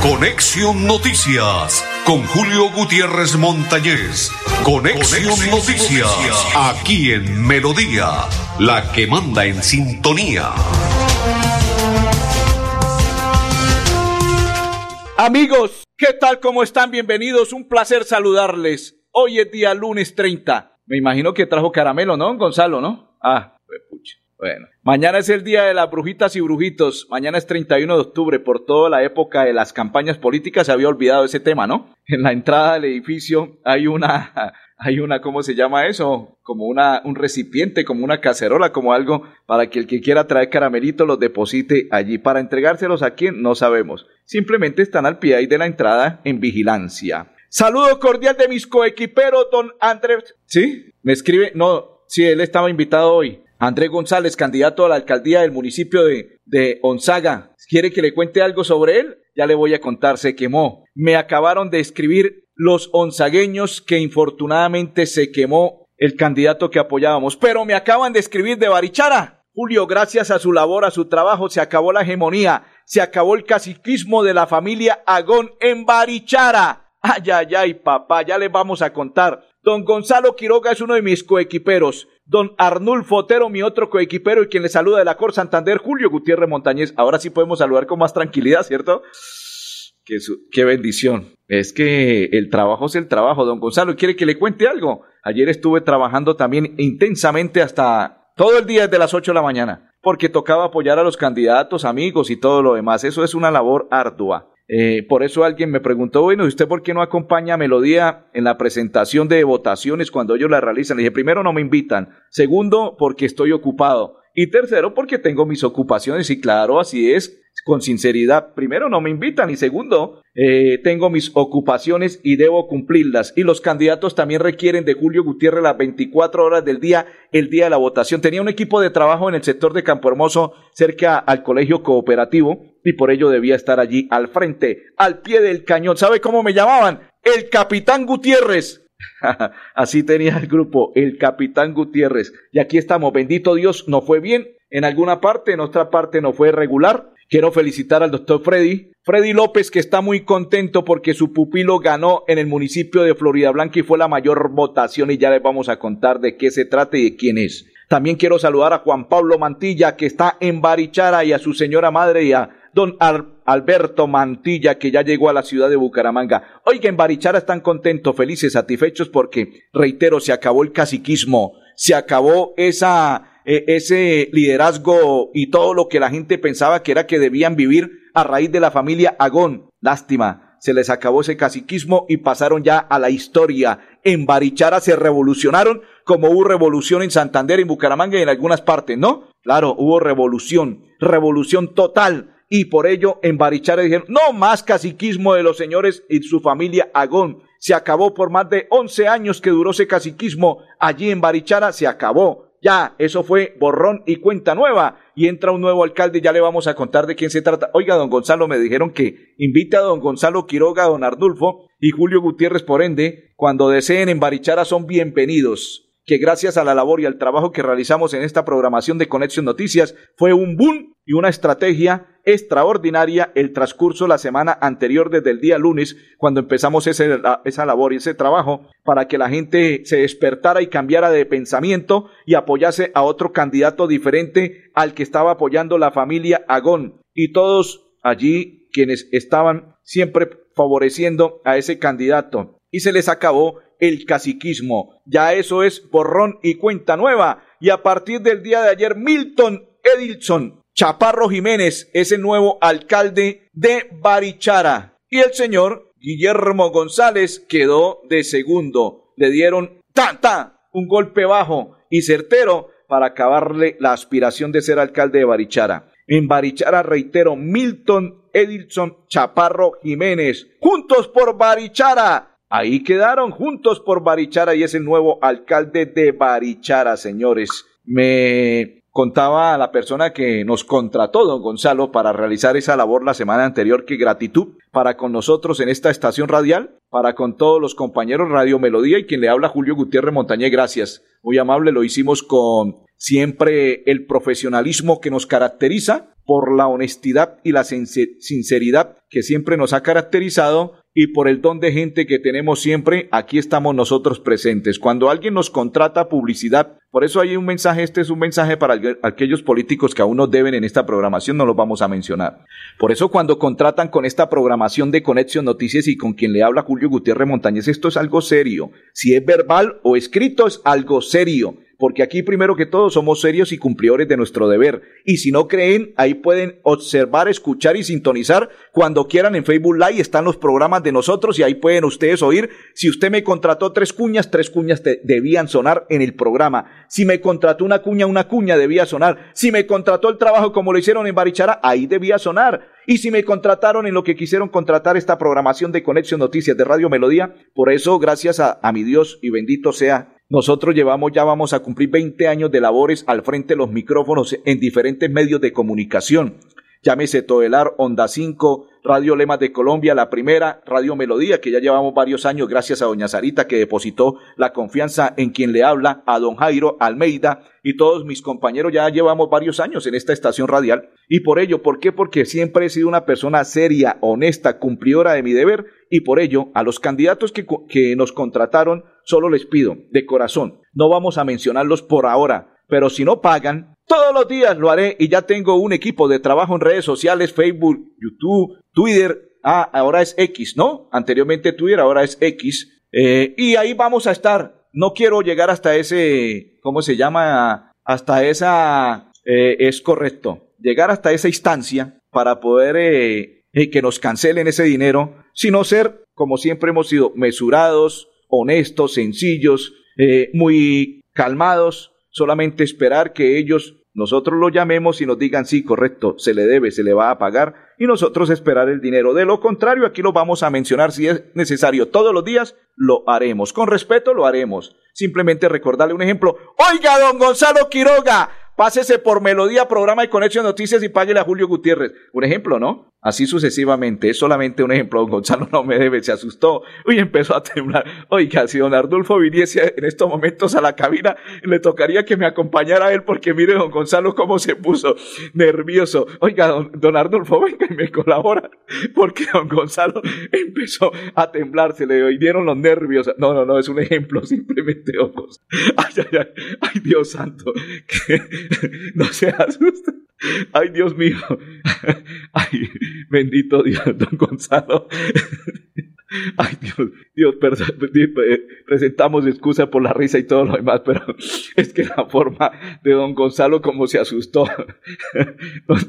Conexión Noticias con Julio Gutiérrez Montañez. Conexión, Noticias, aquí en Melodía, la que manda en sintonía. Amigos, ¿qué tal? ¿Cómo están? Bienvenidos. Un placer saludarles. Hoy es día lunes 30. Me imagino que trajo caramelo, ¿no, Gonzalo, no? Ah, pucha. Bueno, mañana es el día de las brujitas y brujitos. Mañana es 31 de octubre. Por toda la época de las campañas políticas se había olvidado ese tema, ¿no? En la entrada del edificio hay una, hay una, ¿cómo se llama eso? Como una, un recipiente, como una cacerola, como algo para que el que quiera traer caramelito los deposite allí. Para entregárselos a quién, no sabemos. Simplemente están al pie ahí de la entrada en vigilancia. Saludo cordial de mis coequiperos, don Andrés. ¿Sí? Me escribe, no, sí, él estaba invitado hoy. Andrés González, candidato a la alcaldía del municipio de, de Onzaga. ¿Quiere que le cuente algo sobre él? Ya le voy a contar, se quemó. Me acabaron de escribir los onzagueños que infortunadamente se quemó el candidato que apoyábamos. Pero me acaban de escribir de Barichara. Julio, gracias a su labor, a su trabajo, se acabó la hegemonía, se acabó el caciquismo de la familia Agón en Barichara. Ay, ay, ay, papá, ya le vamos a contar. Don Gonzalo Quiroga es uno de mis coequiperos. Don Arnulfo Otero, mi otro coequipero y quien le saluda de la Cor Santander, Julio Gutiérrez Montañez. Ahora sí podemos saludar con más tranquilidad, ¿cierto? Qué, qué bendición. Es que el trabajo es el trabajo. Don Gonzalo, ¿quiere que le cuente algo? Ayer estuve trabajando también intensamente hasta todo el día desde las 8 de la mañana, porque tocaba apoyar a los candidatos, amigos y todo lo demás. Eso es una labor ardua. Eh, por eso alguien me preguntó, bueno, ¿y usted por qué no acompaña a Melodía en la presentación de votaciones cuando ellos la realizan? Le dije, primero, no me invitan. Segundo, porque estoy ocupado. Y tercero, porque tengo mis ocupaciones. Y claro, así es, con sinceridad. Primero, no me invitan. Y segundo, eh, tengo mis ocupaciones y debo cumplirlas. Y los candidatos también requieren de Julio Gutiérrez las 24 horas del día, el día de la votación. Tenía un equipo de trabajo en el sector de Campo Hermoso, cerca al colegio cooperativo, y por ello debía estar allí al frente, al pie del cañón. ¿Sabe cómo me llamaban? El Capitán Gutiérrez. Así tenía el grupo, el Capitán Gutiérrez. Y aquí estamos, bendito Dios, no fue bien. En alguna parte, en otra parte no fue regular. Quiero felicitar al doctor Freddy, Freddy López, que está muy contento porque su pupilo ganó en el municipio de Florida Blanca y fue la mayor votación y ya les vamos a contar de qué se trata y de quién es. También quiero saludar a Juan Pablo Mantilla, que está en Barichara, y a su señora madre y a don Alberto Mantilla, que ya llegó a la ciudad de Bucaramanga. Oiga, en Barichara están contentos, felices, satisfechos porque, reitero, se acabó el caciquismo, se acabó eh, ese liderazgo y todo lo que la gente pensaba que era que debían vivir a raíz de la familia Agón. Lástima, se les acabó ese caciquismo y pasaron ya a la historia. En Barichara se revolucionaron como hubo revolución en Santander, en Bucaramanga y en algunas partes, ¿no? Claro, hubo revolución, revolución total. Y por ello en Barichara dijeron, no más caciquismo de los señores y su familia Agón. Se acabó por más de 11 años que duró ese caciquismo. Allí en Barichara se acabó ya, eso fue borrón y cuenta nueva. Y entra un nuevo alcalde, ya le vamos a contar de quién se trata. Oiga, don Gonzalo, me dijeron que invita a don Gonzalo Quiroga, don Ardulfo y Julio Gutiérrez, por ende, cuando deseen en Barichara son bienvenidos que gracias a la labor y al trabajo que realizamos en esta programación de Conexión Noticias fue un boom y una estrategia extraordinaria el transcurso la semana anterior desde el día lunes cuando empezamos esa labor y ese trabajo para que la gente se despertara y cambiara de pensamiento y apoyase a otro candidato diferente al que estaba apoyando la familia Agón y todos allí quienes estaban siempre favoreciendo a ese candidato y se les acabó el caciquismo. Ya eso es borrón y cuenta nueva. Y a partir del día de ayer, Milton Edilson Chaparro Jiménez es el nuevo alcalde de Barichara. Y el señor Guillermo González quedó de segundo. Le dieron ta un golpe bajo y certero para acabarle la aspiración de ser alcalde de Barichara. En Barichara, reitero, Milton Edilson Chaparro Jiménez. Juntos por Barichara. Ahí quedaron juntos por Barichara y es el nuevo alcalde de Barichara, señores. Me contaba la persona que nos contrató, don Gonzalo, para realizar esa labor la semana anterior, que gratitud para con nosotros en esta estación radial, para con todos los compañeros Radio Melodía y quien le habla Julio Gutiérrez Montañé, gracias. Muy amable, lo hicimos con siempre el profesionalismo que nos caracteriza, por la honestidad y la sinceridad que siempre nos ha caracterizado y por el don de gente que tenemos siempre, aquí estamos nosotros presentes. Cuando alguien nos contrata publicidad, por eso hay un mensaje, este es un mensaje para aquellos políticos que aún nos deben en esta programación, no los vamos a mencionar. Por eso cuando contratan con esta programación de Conexión Noticias y con quien le habla Julio Gutiérrez Montañez, esto es algo serio. Si es verbal o escrito es algo serio porque aquí primero que todo somos serios y cumplidores de nuestro deber. Y si no creen, ahí pueden observar, escuchar y sintonizar cuando quieran en Facebook Live. Están los programas de nosotros y ahí pueden ustedes oír. Si usted me contrató tres cuñas, tres cuñas debían sonar en el programa. Si me contrató una cuña, una cuña debía sonar. Si me contrató el trabajo como lo hicieron en Barichara, ahí debía sonar. Y si me contrataron en lo que quisieron contratar esta programación de Conexión Noticias de Radio Melodía, por eso, gracias a, a mi Dios y bendito sea nosotros llevamos, ya vamos a cumplir 20 años de labores al frente de los micrófonos en diferentes medios de comunicación. Llámese Todelar, Onda 5, Radio Lemas de Colombia, la primera, Radio Melodía, que ya llevamos varios años gracias a doña Sarita que depositó la confianza en quien le habla, a don Jairo Almeida y todos mis compañeros ya llevamos varios años en esta estación radial. Y por ello, ¿por qué? Porque siempre he sido una persona seria, honesta, cumplidora de mi deber y por ello a los candidatos que, que nos contrataron solo les pido de corazón, no vamos a mencionarlos por ahora, pero si no pagan, todos los días lo haré y ya tengo un equipo de trabajo en redes sociales, Facebook, YouTube, Twitter. Ah, ahora es X, ¿no? Anteriormente Twitter, ahora es X. Eh, y ahí vamos a estar. No quiero llegar hasta ese, ¿cómo se llama? Hasta esa, eh, es correcto. Llegar hasta esa instancia para poder eh, que nos cancelen ese dinero, sino ser, como siempre hemos sido, mesurados, honestos, sencillos, muy calmados, solamente esperar que ellos, nosotros lo llamemos y nos digan, sí, correcto, se le debe, se le va a pagar, y nosotros esperar el dinero. De lo contrario, aquí lo vamos a mencionar si es necesario todos los días, lo haremos. Con respeto, lo haremos. Simplemente recordarle un ejemplo. Oiga, don Gonzalo Quiroga, pásese por Melodía, programa de Conexión Noticias y páguele a Julio Gutiérrez. Un ejemplo, ¿no? Así sucesivamente, es solamente un ejemplo. Don Gonzalo no me debe, se asustó y empezó a temblar. Oiga, si don Ardulfo viniese en estos momentos a la cabina, le tocaría que me acompañara a él porque mire don Gonzalo cómo se puso nervioso. Oiga, don, don Ardulfo, venga y me colabora porque don Gonzalo empezó a temblar, se le dieron los nervios. No, no, no, es un ejemplo simplemente, Gonzalo. Ay, ay, ay, ay, Dios santo, que no se asuste. Ay, Dios mío. Ay, bendito Dios, don Gonzalo. Ay, Dios, Dios, presentamos excusa por la risa y todo lo demás, pero es que la forma de don Gonzalo como se asustó,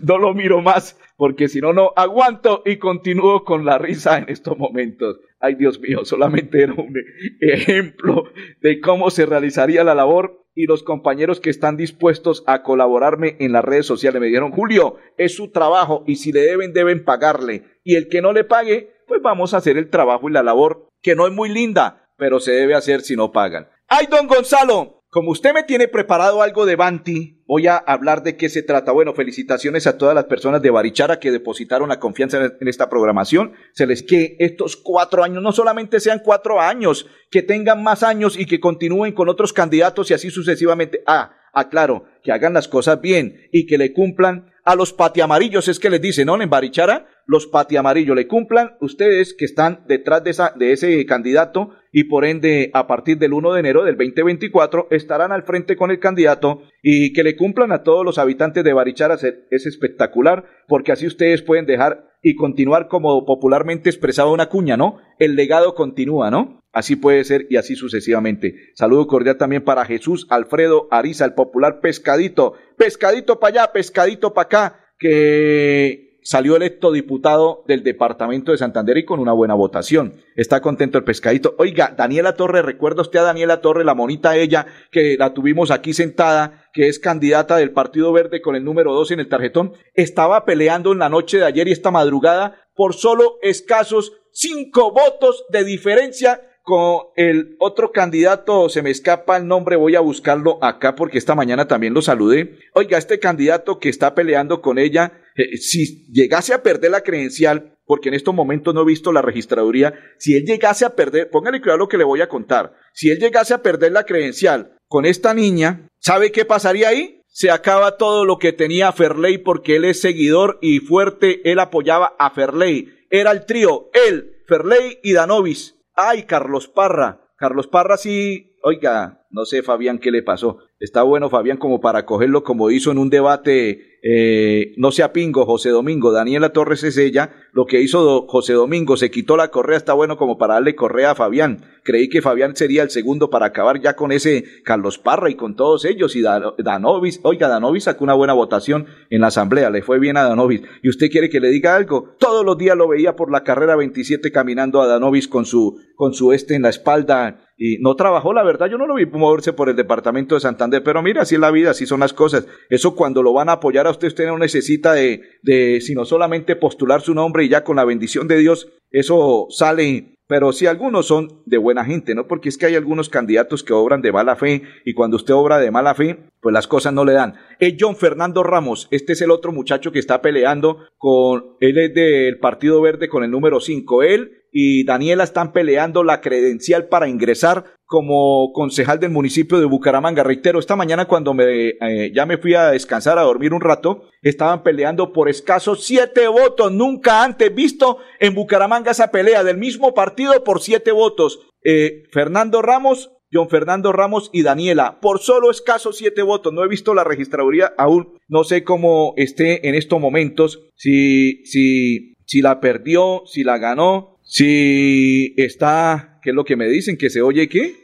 no, lo miro más, porque si no, no aguanto y continúo con la risa en estos momentos. Ay, Dios mío, solamente era un ejemplo de cómo se realizaría la labor y los compañeros que están dispuestos a colaborarme en las redes sociales me dijeron, Julio, es su trabajo y si le deben, deben pagarle. Y el que no le pague, pues vamos a hacer el trabajo y la labor, que no es muy linda, pero se debe hacer si no pagan. ¡Ay, don Gonzalo! Como usted me tiene preparado algo de Banti, voy a hablar de qué se trata. Bueno, felicitaciones a todas las personas de Barichara que depositaron la confianza en esta programación. Se les que estos cuatro años no solamente sean cuatro años, que tengan más años y que continúen con otros candidatos y así sucesivamente. Ah, aclaro, que hagan las cosas bien y que le cumplan a los patiamarillos, es que les dicen, ¿no? En Barichara, los patiamarillos le cumplan ustedes que están detrás de, esa, de ese candidato y por ende a partir del 1 de enero del 2024 estarán al frente con el candidato y que le cumplan a todos los habitantes de Barichara es espectacular porque así ustedes pueden dejar y continuar como popularmente expresaba una cuña, ¿no? El legado continúa, ¿no? Así puede ser y así sucesivamente. Saludo cordial también para Jesús Alfredo Ariza, el popular pescadito. Pescadito para allá, pescadito para acá, que salió electo diputado del departamento de Santander y con una buena votación. Está contento el pescadito. Oiga, Daniela Torre, recuerda usted a Daniela Torre, la monita ella, que la tuvimos aquí sentada, que es candidata del Partido Verde con el número 2 en el tarjetón, estaba peleando en la noche de ayer y esta madrugada por solo escasos cinco votos de diferencia con el otro candidato, se me escapa el nombre, voy a buscarlo acá porque esta mañana también lo saludé. Oiga, este candidato que está peleando con ella, eh, si llegase a perder la credencial, porque en estos momentos no he visto la registraduría, si él llegase a perder, póngale cuidado lo que le voy a contar, si él llegase a perder la credencial con esta niña, ¿sabe qué pasaría ahí? Se acaba todo lo que tenía Ferley porque él es seguidor y fuerte, él apoyaba a Ferley. Era el trío, él, Ferley y Danovis. Ay, Carlos Parra. Carlos Parra sí, oiga, no sé Fabián qué le pasó. Está bueno Fabián como para cogerlo como hizo en un debate eh, no sea pingo, José Domingo, Daniela Torres es ella, lo que hizo José Domingo, se quitó la correa, está bueno como para darle correa a Fabián, creí que Fabián sería el segundo para acabar ya con ese Carlos Parra y con todos ellos, y Danovis, oiga, Danovis sacó una buena votación en la asamblea, le fue bien a Danovis, y usted quiere que le diga algo, todos los días lo veía por la carrera 27 caminando a Danovis con su, con su este en la espalda, y no trabajó, la verdad, yo no lo vi moverse por el departamento de Santander, pero mira, así es la vida, así son las cosas. Eso cuando lo van a apoyar a usted, usted no necesita de, de sino solamente postular su nombre y ya con la bendición de Dios, eso sale pero si algunos son de buena gente, ¿no? Porque es que hay algunos candidatos que obran de mala fe y cuando usted obra de mala fe, pues las cosas no le dan. Es John Fernando Ramos, este es el otro muchacho que está peleando con, él es del Partido Verde con el número 5. Él y Daniela están peleando la credencial para ingresar como concejal del municipio de Bucaramanga. Reitero, esta mañana cuando me, eh, ya me fui a descansar, a dormir un rato, estaban peleando por escasos siete votos. Nunca antes visto en Bucaramanga esa pelea del mismo partido por siete votos. Eh, Fernando Ramos John Fernando Ramos y Daniela, por solo escasos siete votos. No he visto la registraduría aún, no sé cómo esté en estos momentos, si, si, si la perdió, si la ganó, si está, ¿qué es lo que me dicen? ¿Que se oye qué?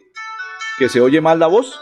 ¿Que se oye mal la voz?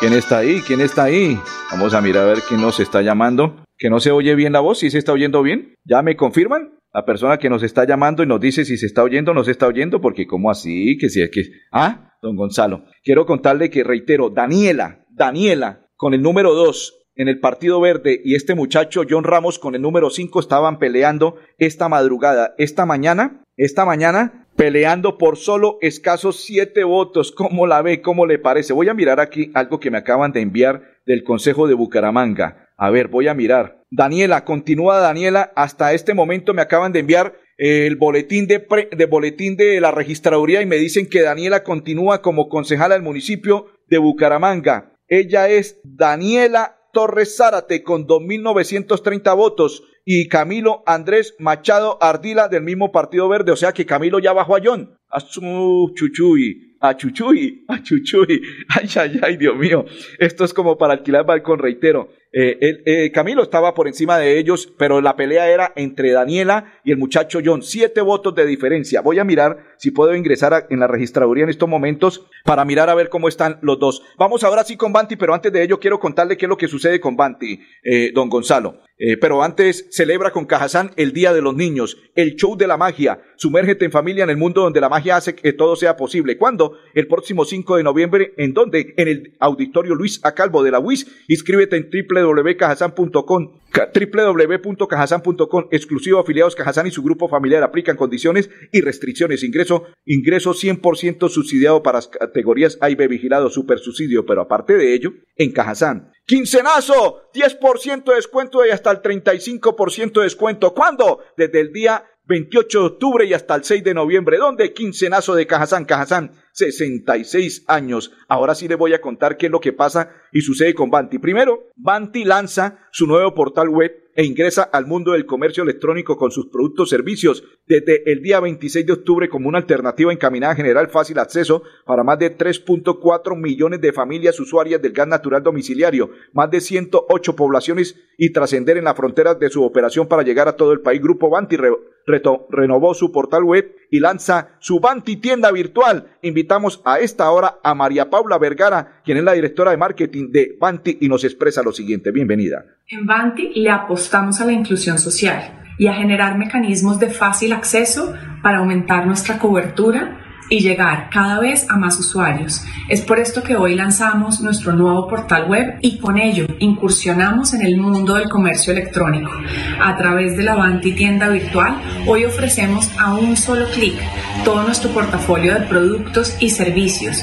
¿Quién está ahí? ¿Quién está ahí? Vamos a mirar a ver quién nos está llamando. ¿Que no se oye bien la voz? ¿Sí se está oyendo bien? ¿Ya me confirman? La persona que nos está llamando y nos dice si se está oyendo o no se está oyendo, porque ¿cómo así? Que si es que... Ah, don Gonzalo. Quiero contarle que, reitero, Daniela, Daniela, con el número 2, en el Partido Verde y este muchacho John Ramos con el número 5 estaban peleando esta madrugada, esta mañana, esta mañana peleando por solo escasos siete votos. ¿Cómo la ve? ¿Cómo le parece? Voy a mirar aquí algo que me acaban de enviar del Consejo de Bucaramanga. A ver, voy a mirar. Daniela, continúa Daniela. Hasta este momento me acaban de enviar el boletín de, de boletín de la registraduría y me dicen que Daniela continúa como concejala del municipio de Bucaramanga. Ella es Daniela Torres Zárate con 2.930 votos y Camilo Andrés Machado Ardila del mismo Partido Verde. O sea que Camilo ya bajó a John. A su chuchuy, a chuchuy, a chuchuy. Ay, ay, ay, Dios mío. Esto es como para alquilar balcón, reitero. Eh, eh, Camilo estaba por encima de ellos, pero la pelea era entre Daniela y el muchacho John. Siete votos de diferencia. Voy a mirar si puedo ingresar en la registraduría en estos momentos para mirar a ver cómo están los dos. Vamos ahora sí con Banti, pero antes de ello quiero contarle qué es lo que sucede con Banti, eh, don Gonzalo. pero antes celebra con Cajazán el Día de los Niños, el show de la magia. Sumérgete en familia en el mundo donde la magia hace que todo sea posible. ¿Cuándo? El próximo 5 de noviembre. ¿En dónde? En el Auditorio Luis Acalvo de la UIS. Inscríbete en triple www.cajasan.com www.cajasan.com exclusivo afiliados Cajazán y su grupo familiar aplican condiciones y restricciones. Ingreso ingreso 100% subsidiado para categorías A vigilado super subsidio pero aparte de ello en Cajazán. Quincenazo 10% de descuento y hasta el 35% de descuento. ¿cuándo? desde el día 28 de octubre y hasta el 6 de noviembre. ¿Dónde? Quincenazo de Cajazán. Cajazán, 66 años. Ahora sí le voy a contar qué es lo que pasa y sucede con Banti. Primero, Banti lanza su nuevo portal web e ingresa al mundo del comercio electrónico con sus productos servicios desde el día 26 de octubre como una alternativa encaminada a generar fácil acceso para más de 3.4 millones de familias usuarias del gas natural domiciliario, más de 108 poblaciones y trascender en las fronteras de su operación para llegar a todo el país. Grupo Banti renovó su portal web y lanza su Banti tienda virtual. Invitamos a esta hora a María Paula Vergara, quien es la directora de marketing de Banti y nos expresa lo siguiente. Bienvenida. En Banti le apostamos a la inclusión social y a generar mecanismos de fácil acceso para aumentar nuestra cobertura y llegar cada vez a más usuarios. Es por esto que hoy lanzamos nuestro nuevo portal web y con ello incursionamos en el mundo del comercio electrónico. A través de la Avanti tienda virtual, hoy ofrecemos a un solo clic todo nuestro portafolio de productos y servicios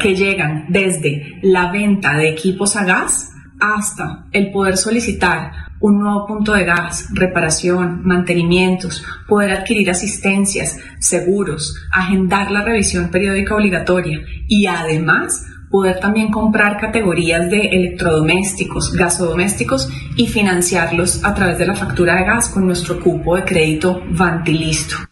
que llegan desde la venta de equipos a gas hasta el poder solicitar un nuevo punto de gas, reparación, mantenimientos, poder adquirir asistencias, seguros, agendar la revisión periódica obligatoria y además poder también comprar categorías de electrodomésticos, gasodomésticos y financiarlos a través de la factura de gas con nuestro cupo de crédito Vantilisto.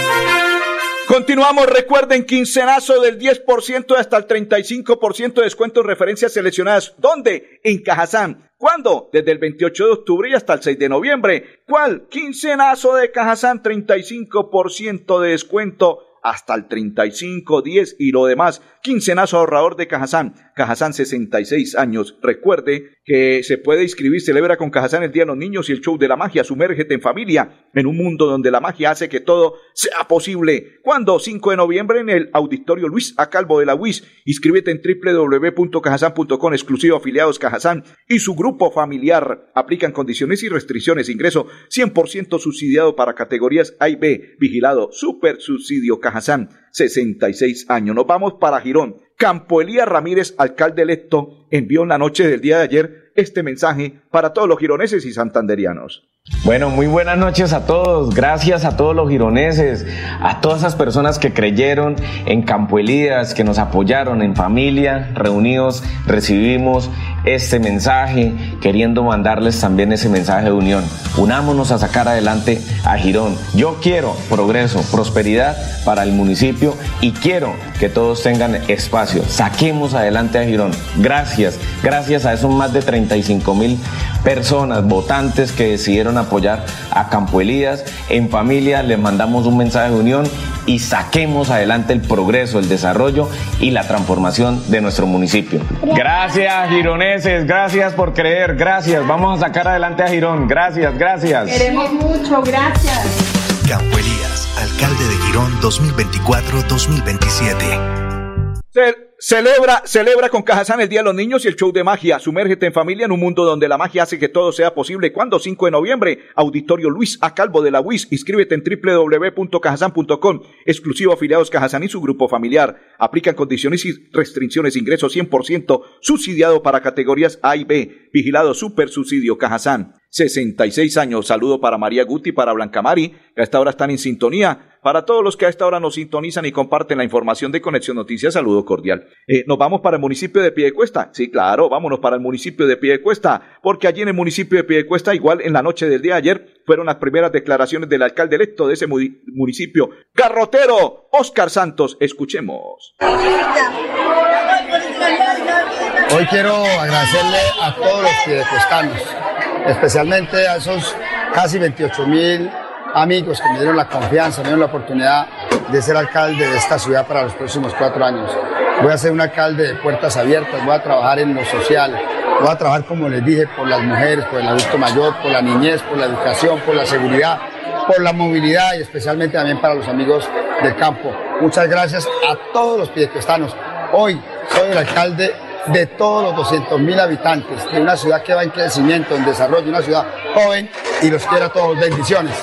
Continuamos, recuerden, quincenazo del 10% hasta el 35% de descuentos referencias seleccionadas. ¿Dónde? En Cajazán. ¿Cuándo? Desde el 28 de octubre hasta el 6 de noviembre. ¿Cuál? Quincenazo de Cajazán, 35% de descuento hasta el 35, 10 y lo demás. Quincenazo ahorrador de Cajazán. Cajazán 66 años. Recuerde que se puede inscribir, celebra con Cajazán el Día de los Niños y el Show de la Magia. Sumérgete en familia en un mundo donde la magia hace que todo sea posible. ¿Cuándo? 5 de noviembre en el Auditorio Luis Acalvo de la UIS. Inscríbete en www.cajazán.com, exclusivo afiliados Cajazán y su grupo familiar. Aplican condiciones y restricciones. Ingreso 100% subsidiado para categorías A y B. Vigilado. Super subsidio Cajazán. 66 años. Nos vamos para Girón. Campo Elías Ramírez, alcalde electo, envió en la noche del día de ayer este mensaje para todos los gironeses y santanderianos. Bueno, muy buenas noches a todos. Gracias a todos los gironeses, a todas esas personas que creyeron en Campo Elías, que nos apoyaron en familia, reunidos, recibimos este mensaje, queriendo mandarles también ese mensaje de unión. Unámonos a sacar adelante a Girón. Yo quiero progreso, prosperidad para el municipio y quiero que todos tengan espacio. Saquemos adelante a Girón. Gracias, gracias a esos más de 35 mil personas, votantes que decidieron apoyar a Campo Elías. En familia les mandamos un mensaje de unión y saquemos adelante el progreso, el desarrollo y la transformación de nuestro municipio. Gracias, gironeses, gracias por creer, gracias. Vamos a sacar adelante a Girón. Gracias, gracias. Queremos mucho, gracias. Campo Elías, alcalde de Girón 2024-2027. Celebra, celebra con Cajazán el Día de los Niños y el show de magia. Sumérgete en familia en un mundo donde la magia hace que todo sea posible. ¿Cuándo? 5 de noviembre. Auditorio Luis A. Calvo de la UIS. Inscríbete en www.cajazán.com. Exclusivo afiliados Cajazán y su grupo familiar. Aplican condiciones y restricciones. Ingreso 100% subsidiado para categorías A y B. Vigilado super subsidio Cajazán. 66 años. Saludo para María Guti, para Blanca Mari, que a esta hora están en sintonía. Para todos los que a esta hora nos sintonizan y comparten la información de Conexión Noticias, saludo cordial. Eh, ¿Nos vamos para el municipio de Piedecuesta? Sí, claro, vámonos para el municipio de Piedecuesta, porque allí en el municipio de Piedecuesta, igual en la noche del día de ayer, fueron las primeras declaraciones del alcalde electo de ese municipio, Garrotero, Oscar Santos. Escuchemos. Hoy quiero agradecerle a todos los piedecuestanos, especialmente a esos casi 28 mil amigos que me dieron la confianza, me dieron la oportunidad de ser alcalde de esta ciudad para los próximos cuatro años. Voy a ser un alcalde de puertas abiertas, voy a trabajar en lo social, voy a trabajar, como les dije, por las mujeres, por el adulto mayor, por la niñez, por la educación, por la seguridad, por la movilidad y especialmente también para los amigos del campo. Muchas gracias a todos los piedecuestanos. Hoy soy el alcalde de todos los 200 mil habitantes de una ciudad que va en crecimiento, en desarrollo, una ciudad joven y los quiero a todos. Bendiciones.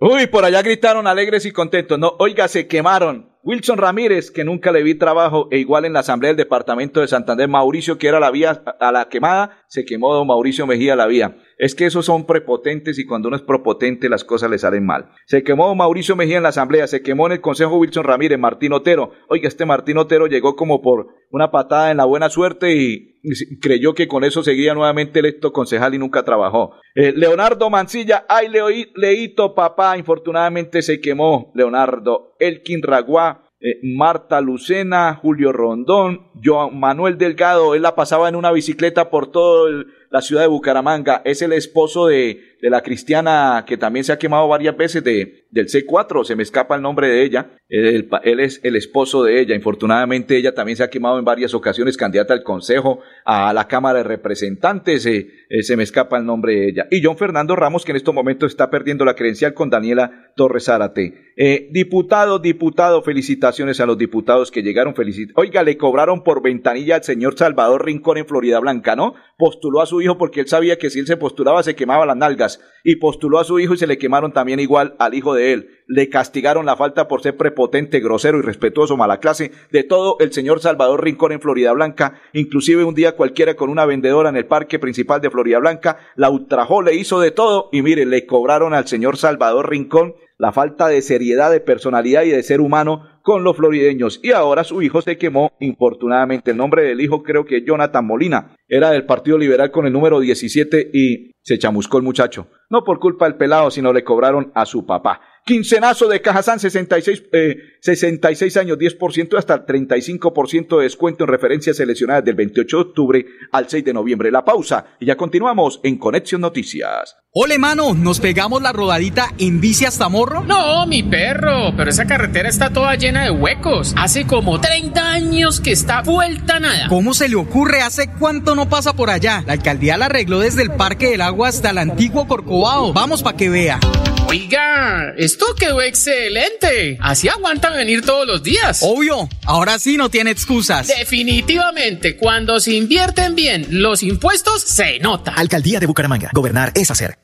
Uy, por allá gritaron alegres y contentos. No, oiga, se quemaron. Wilson Ramírez, que nunca le vi trabajo, e igual en la Asamblea del Departamento de Santander, Mauricio, que era la vía a la quemada, se quemó don Mauricio Mejía la vía. Es que esos son prepotentes y cuando uno es prepotente las cosas le salen mal. Se quemó Mauricio Mejía en la Asamblea, se quemó en el Consejo Wilson Ramírez, Martín Otero. Oiga, este Martín Otero llegó como por una patada en la buena suerte y creyó que con eso seguía nuevamente electo concejal y nunca trabajó. Eh, Leonardo Mancilla, ay Leito papá, infortunadamente se quemó Leonardo. Elkin Raguá, eh, Marta Lucena, Julio Rondón, Joan Manuel Delgado, él la pasaba en una bicicleta por toda la ciudad de Bucaramanga, es el esposo de de la cristiana que también se ha quemado varias veces de, del C4, se me escapa el nombre de ella, él, él, es el esposo de ella, infortunadamente ella también se ha quemado en varias ocasiones, candidata al Consejo, a la Cámara de Representantes, eh, eh, se me escapa el nombre de ella, y John Fernando Ramos que en estos momentos está perdiendo la credencial con Daniela Torres Zárate. Eh, diputado, diputado, felicitaciones a los diputados que llegaron, felicit Oiga, le cobraron por ventanilla al señor Salvador Rincón en Florida Blanca, ¿no? Postuló a su hijo porque él sabía que si él se postulaba se quemaba las nalgas, y postuló a su hijo y se le quemaron también igual al hijo de él. Le castigaron la falta por ser prepotente, grosero, irrespetuoso, mala clase, de todo el señor Salvador Rincón en Florida Blanca, inclusive un día cualquiera con una vendedora en el parque principal de Florida Blanca, la ultrajó, le hizo de todo, y mire, le cobraron al señor Salvador Rincón la falta de seriedad, de personalidad y de ser humano con los florideños. Y ahora su hijo se quemó, infortunadamente. El nombre del hijo creo que Jonathan Molina. Era del Partido Liberal con el número 17 y se chamuscó el muchacho. No por culpa del pelado, sino le cobraron a su papá. Quincenazo de Cajazán, 66, eh, 66 años, 10% hasta el 35% de descuento en referencias seleccionadas del 28 de octubre al 6 de noviembre. La pausa y ya continuamos en Conexión Noticias. Ole, mano, ¿nos pegamos la rodadita en bici hasta Morro? No, mi perro, pero esa carretera está toda llena de huecos. Hace como 30 años que está vuelta nada. ¿Cómo se le ocurre? ¿Hace cuánto no pasa por allá? La alcaldía la arregló desde el Parque del Agua hasta el antiguo Corcovado. Vamos para que vea. Oiga, esto quedó excelente. Así aguantan venir todos los días. Obvio, ahora sí no tiene excusas. Definitivamente, cuando se invierten bien los impuestos, se nota. Alcaldía de Bucaramanga. Gobernar es hacer.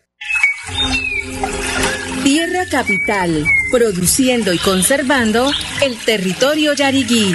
Tierra Capital, produciendo y conservando el territorio yariguí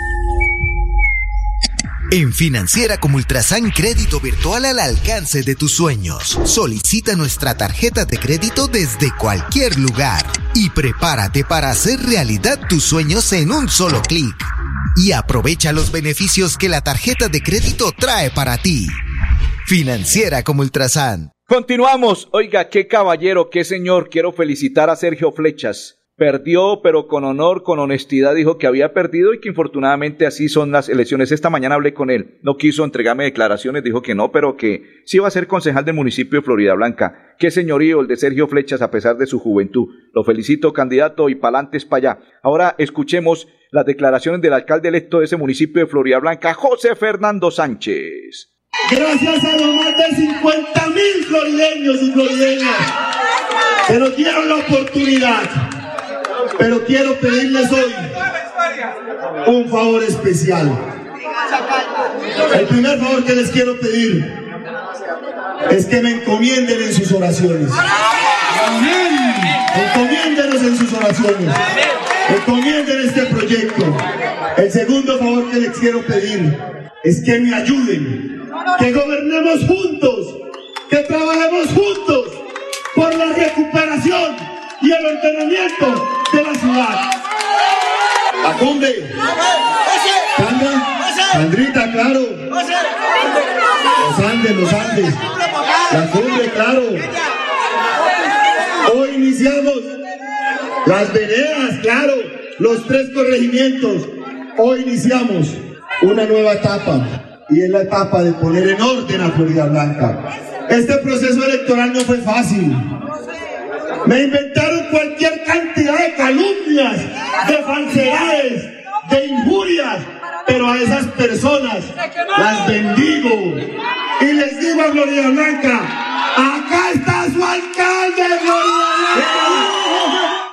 En Financiera como Ultrasan Crédito Virtual al alcance de tus sueños. Solicita nuestra tarjeta de crédito desde cualquier lugar y prepárate para hacer realidad tus sueños en un solo clic. Y aprovecha los beneficios que la tarjeta de crédito trae para ti. Financiera como Ultrasan. Continuamos. Oiga, qué caballero, qué señor. Quiero felicitar a Sergio Flechas perdió, pero con honor, con honestidad, dijo que había perdido y que infortunadamente así son las elecciones. Esta mañana hablé con él, no quiso entregarme declaraciones, dijo que no, pero que sí iba a ser concejal del municipio de Florida Blanca. Qué señorío el de Sergio Flechas a pesar de su juventud. Lo felicito, candidato, y pa'lantes para allá. Ahora escuchemos las declaraciones del alcalde electo de ese municipio de Florida Blanca, José Fernando Sánchez. Gracias a los más de 50 mil florideños y florideñas que nos dieron la oportunidad pero quiero pedirles hoy un favor especial. El primer favor que les quiero pedir es que me encomienden en sus oraciones. Encomiéndenos en sus oraciones. Encomienden este proyecto. El segundo favor que les quiero pedir es que me ayuden, que gobernemos juntos, que trabajemos juntos por la recuperación y el ordenamiento ciudad. Acumbe. Sandra. Sandrita, claro. Los Andes, los Andes. La cumbre, claro. Hoy iniciamos las veredas, claro. Los tres corregimientos. Hoy iniciamos una nueva etapa. Y es la etapa de poner en orden a Florida Blanca. Este proceso electoral no fue fácil. Me inventaron cualquier cantidad de calumnias, de falsedades, de injurias, pero a esas personas las bendigo. Y les digo a Gloria Blanca, acá está su alcalde, Gloria.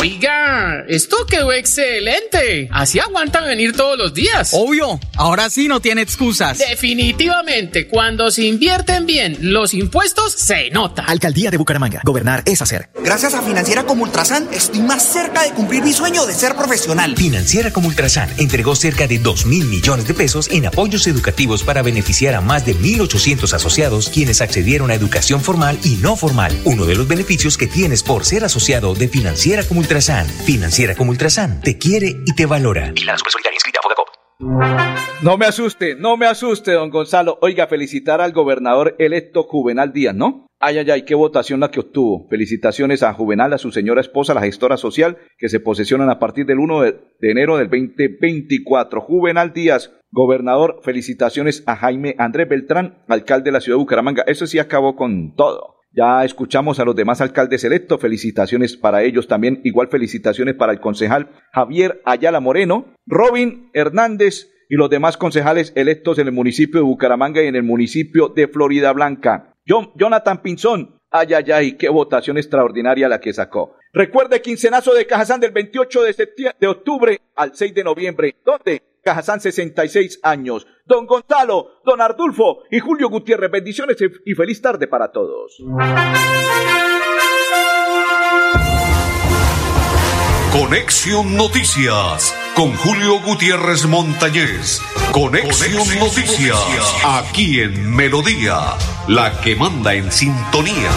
Oiga, esto quedó excelente. Así aguantan venir todos los días. Obvio, ahora sí no tiene excusas. Definitivamente, cuando se invierten bien los impuestos, se nota. Alcaldía de Bucaramanga. Gobernar es hacer. Gracias a Financiera como Ultrasan, estoy más cerca de cumplir mi sueño de ser profesional. Financiera como Ultrasan entregó cerca de 2 mil millones de pesos en apoyos educativos para beneficiar a más de 1.800 asociados quienes accedieron a educación formal y no formal. Uno de los beneficios que tienes por ser asociado de Financiera como Ultrasan. Financiera como Ultrasan te quiere y te valora. Y la Solidaria inscrita a Fogacop. No me asuste, no me asuste, don Gonzalo. Oiga, felicitar al gobernador electo Juvenal Díaz, ¿no? Ay, ay, ay, qué votación la que obtuvo. Felicitaciones a Juvenal, a su señora esposa, la gestora social, que se posesionan a partir del 1 de, de enero del 2024. Juvenal Díaz, gobernador, felicitaciones a Jaime Andrés Beltrán, alcalde de la ciudad de Bucaramanga. Eso sí acabó con todo. Ya escuchamos a los demás alcaldes electos, felicitaciones para ellos también, igual felicitaciones para el concejal Javier Ayala Moreno, Robin Hernández y los demás concejales electos en el municipio de Bucaramanga y en el municipio de Florida Blanca. John, Jonathan Pinzón, ay, ay, ay, qué votación extraordinaria la que sacó. Recuerde quincenazo de Cajazán del 28 de, de octubre al 6 de noviembre. ¿Dónde? Cajazán 66 años. Don Gonzalo, Don Ardulfo y Julio Gutiérrez, bendiciones y feliz tarde para todos. Conexión Noticias con Julio Gutiérrez Montañez. Conexión, Noticias, aquí en Melodía, la que manda en sintonía.